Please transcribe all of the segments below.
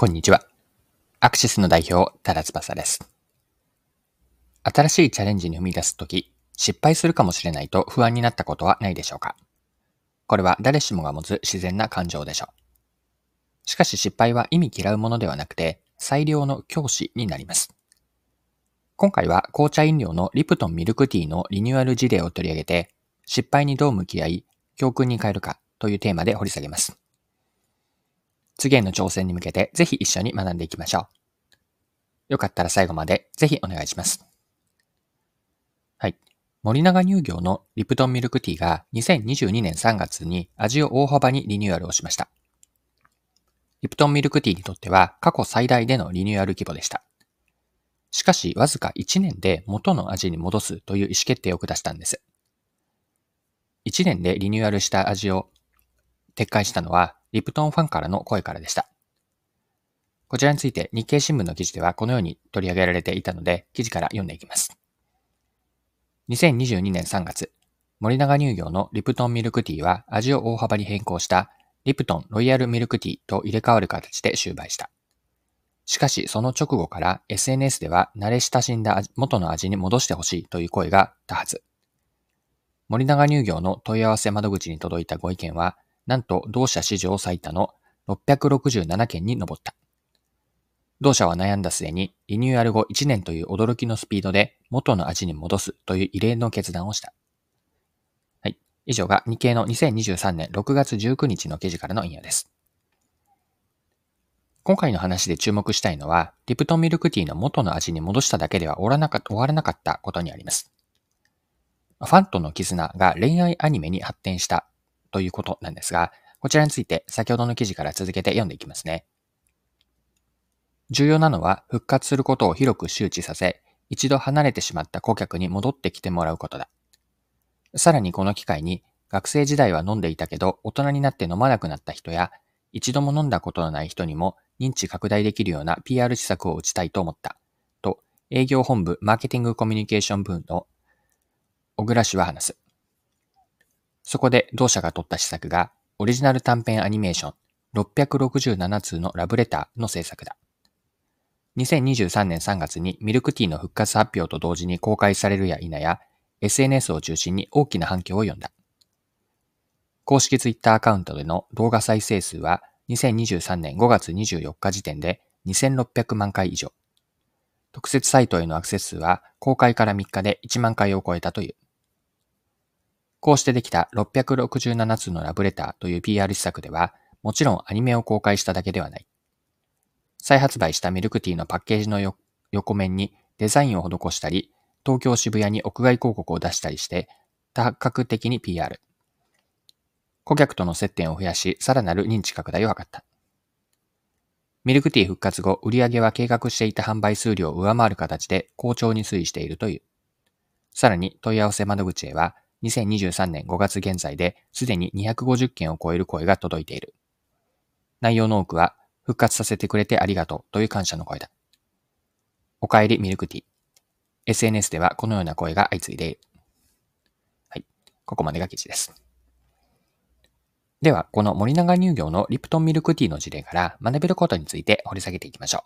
こんにちは。アクシスの代表、タラツバサです。新しいチャレンジに踏み出すとき、失敗するかもしれないと不安になったことはないでしょうか？これは誰しもが持つ自然な感情でしょう。しかし失敗は意味嫌うものではなくて、最良の教師になります。今回は紅茶飲料のリプトンミルクティーのリニューアル事例を取り上げて、失敗にどう向き合い、教訓に変えるかというテーマで掘り下げます。次への挑戦に向けてぜひ一緒に学んでいきましょう。よかったら最後までぜひお願いします。はい。森永乳業のリプトンミルクティーが2022年3月に味を大幅にリニューアルをしました。リプトンミルクティーにとっては過去最大でのリニューアル規模でした。しかし、わずか1年で元の味に戻すという意思決定を下したんです。1年でリニューアルした味を撤回したのは、リプトンファンからの声からでした。こちらについて日経新聞の記事ではこのように取り上げられていたので、記事から読んでいきます。2022年3月、森永乳業のリプトンミルクティーは味を大幅に変更したリプトンロイヤルミルクティーと入れ替わる形で終売した。しかし、その直後から SNS では慣れ親しんだ元の味に戻してほしいという声が多発。森永乳業の問い合わせ窓口に届いたご意見は、なんと同社史上最多の667件に上った。同社は悩んだ末にリニューアル後1年という驚きのスピードで元の味に戻すという異例の決断をした。はい。以上が日経の2023年6月19日の記事からの引用です。今回の話で注目したいのは、リプトンミルクティーの元の味に戻しただけでは終わらなか終わらなかったことにあります。ファンとの絆が恋愛アニメに発展したということなんですが、こちらについて先ほどの記事から続けて読んでいきますね。重要なのは復活することを広く周知させ、一度離れてしまった顧客に戻ってきてもらうことだ。さらにこの機会に、学生時代は飲んでいたけど大人になって飲まなくなった人や、一度も飲んだことのない人にも認知拡大できるような PR 施策を打ちたいと思った。と、営業本部マーケティングコミュニケーション部の小倉氏は話す。そこで同社が取った施策が、オリジナル短編アニメーション667通のラブレターの制作だ。2023年3月にミルクティーの復活発表と同時に公開されるや否や、SNS を中心に大きな反響を呼んだ。公式ツイッターアカウントでの動画再生数は2023年5月24日時点で2600万回以上。特設サイトへのアクセス数は公開から3日で1万回を超えたという。こうしてできた667通のラブレターという PR 施策では、もちろんアニメを公開しただけではない。再発売したミルクティーのパッケージの横面にデザインを施したり、東京渋谷に屋外広告を出したりして、多角的に PR。顧客との接点を増やし、さらなる認知拡大を図った。ミルクティー復活後、売り上げは計画していた販売数量を上回る形で好調に推移しているという。さらに問い合わせ窓口へは、2023年5月現在ですでに250件を超える声が届いている。内容の多くは、復活させてくれてありがとうという感謝の声だ。おかえりミルクティー。SNS ではこのような声が相次いでいる。はい。ここまでが記事です。では、この森永乳業のリプトンミルクティーの事例から学べることについて掘り下げていきましょ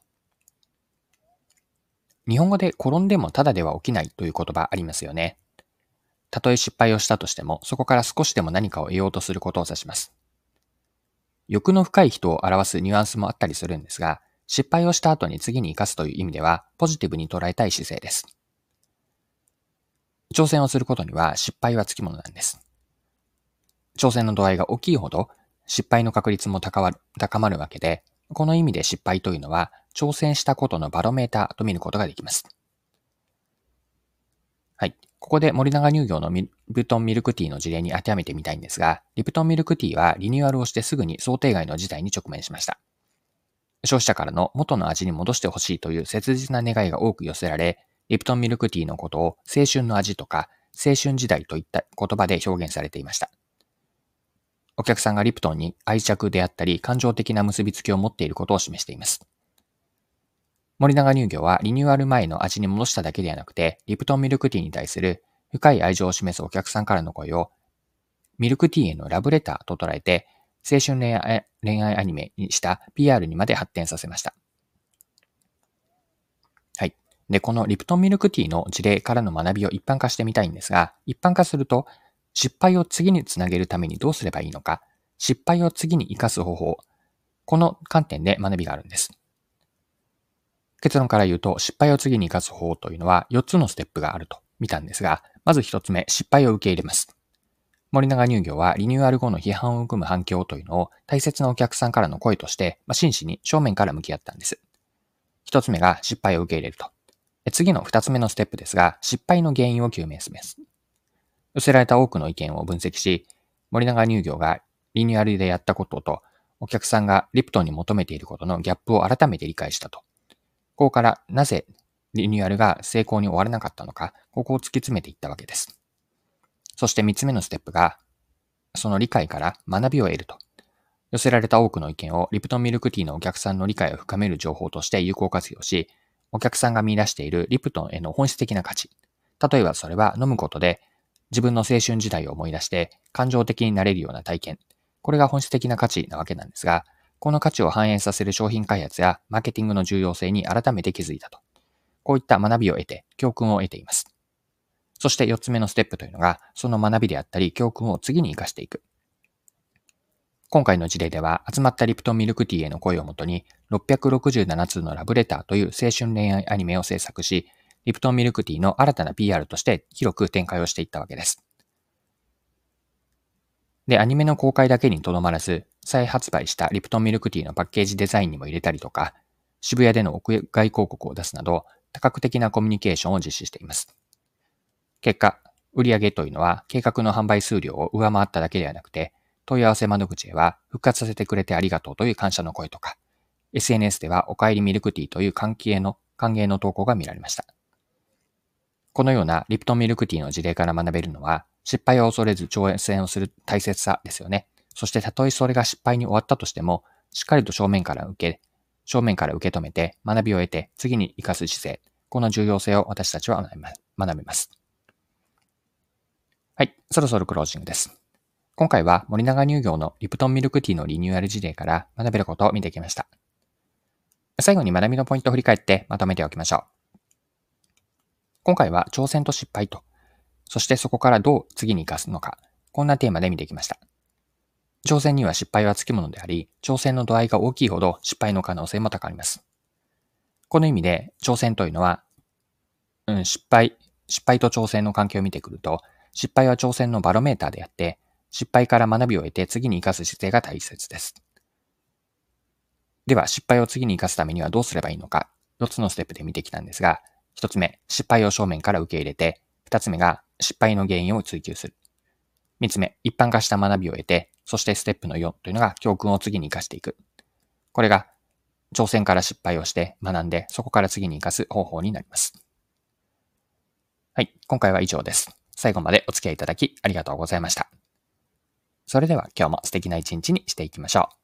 う。日本語で転んでもただでは起きないという言葉ありますよね。たとえ失敗をしたとしても、そこから少しでも何かを得ようとすることを指します。欲の深い人を表すニュアンスもあったりするんですが、失敗をした後に次に活かすという意味では、ポジティブに捉えたい姿勢です。挑戦をすることには失敗はつきものなんです。挑戦の度合いが大きいほど失敗の確率も高まるわけで、この意味で失敗というのは挑戦したことのバロメーターと見ることができます。はい。ここで森永乳業のリプトンミルクティーの事例に当てはめてみたいんですが、リプトンミルクティーはリニューアルをしてすぐに想定外の事態に直面しました。消費者からの元の味に戻してほしいという切実な願いが多く寄せられ、リプトンミルクティーのことを青春の味とか青春時代といった言葉で表現されていました。お客さんがリプトンに愛着であったり感情的な結びつきを持っていることを示しています。森永乳業はリニューアル前の味に戻しただけではなくて、リプトンミルクティーに対する深い愛情を示すお客さんからの声を、ミルクティーへのラブレターと捉えて、青春恋愛恋愛アニメにした PR にまで発展させました。はい。で、このリプトンミルクティーの事例からの学びを一般化してみたいんですが、一般化すると、失敗を次につなげるためにどうすればいいのか、失敗を次に活かす方法、この観点で学びがあるんです。結論から言うと、失敗を次に活かす方法というのは4つのステップがあると見たんですが、まず1つ目、失敗を受け入れます。森永乳業はリニューアル後の批判を含む反響というのを大切なお客さんからの声として、まあ、真摯に正面から向き合ったんです。1つ目が失敗を受け入れると。次の2つ目のステップですが、失敗の原因を究明します。寄せられた多くの意見を分析し、森永乳業がリニューアルでやったことと、お客さんがリプトンに求めていることのギャップを改めて理解したと。ここからなぜリニューアルが成功に終わらなかったのか、ここを突き詰めていったわけです。そして三つ目のステップが、その理解から学びを得ると。寄せられた多くの意見をリプトンミルクティーのお客さんの理解を深める情報として有効活用し、お客さんが見出しているリプトンへの本質的な価値。例えばそれは飲むことで自分の青春時代を思い出して感情的になれるような体験。これが本質的な価値なわけなんですが、この価値を反映させる商品開発やマーケティングの重要性に改めて気づいたと。こういった学びを得て、教訓を得ています。そして4つ目のステップというのが、その学びであったり、教訓を次に活かしていく。今回の事例では、集まったリプトンミルクティーへの声をもとに、667通のラブレターという青春恋愛アニメを制作し、リプトンミルクティーの新たな PR として広く展開をしていったわけです。で、アニメの公開だけにとどまらず、再発売したリプトンミルクティーのパッケージデザインにも入れたりとか、渋谷での屋外広告を出すなど、多角的なコミュニケーションを実施しています。結果、売上というのは計画の販売数量を上回っただけではなくて、問い合わせ窓口へは復活させてくれてありがとうという感謝の声とか、SNS ではお帰りミルクティーという関係の歓迎の投稿が見られました。このようなリプトンミルクティーの事例から学べるのは、失敗を恐れず挑戦をする大切さですよね。そしてたとえそれが失敗に終わったとしても、しっかりと正面から受け、正面から受け止めて学びを得て次に活かす姿勢、この重要性を私たちは学べます。はい、そろそろクロージングです。今回は森永乳業のリプトンミルクティーのリニューアル事例から学べることを見てきました。最後に学びのポイントを振り返ってまとめておきましょう。今回は挑戦と失敗とそしてそこからどう次に活かすのか、こんなテーマで見てきました。挑戦には失敗はつきものであり、挑戦の度合いが大きいほど失敗の可能性も高まります。この意味で挑戦というのは、うん、失敗、失敗と挑戦の関係を見てくると、失敗は挑戦のバロメーターであって、失敗から学びを得て次に活かす姿勢が大切です。では、失敗を次に活かすためにはどうすればいいのか、4つのステップで見てきたんですが、1つ目、失敗を正面から受け入れて、2つ目が失敗の原因を追求する。三つ目、一般化した学びを得て、そしてステップの4というのが教訓を次に活かしていく。これが挑戦から失敗をして学んで、そこから次に活かす方法になります。はい、今回は以上です。最後までお付き合いいただきありがとうございました。それでは今日も素敵な一日にしていきましょう。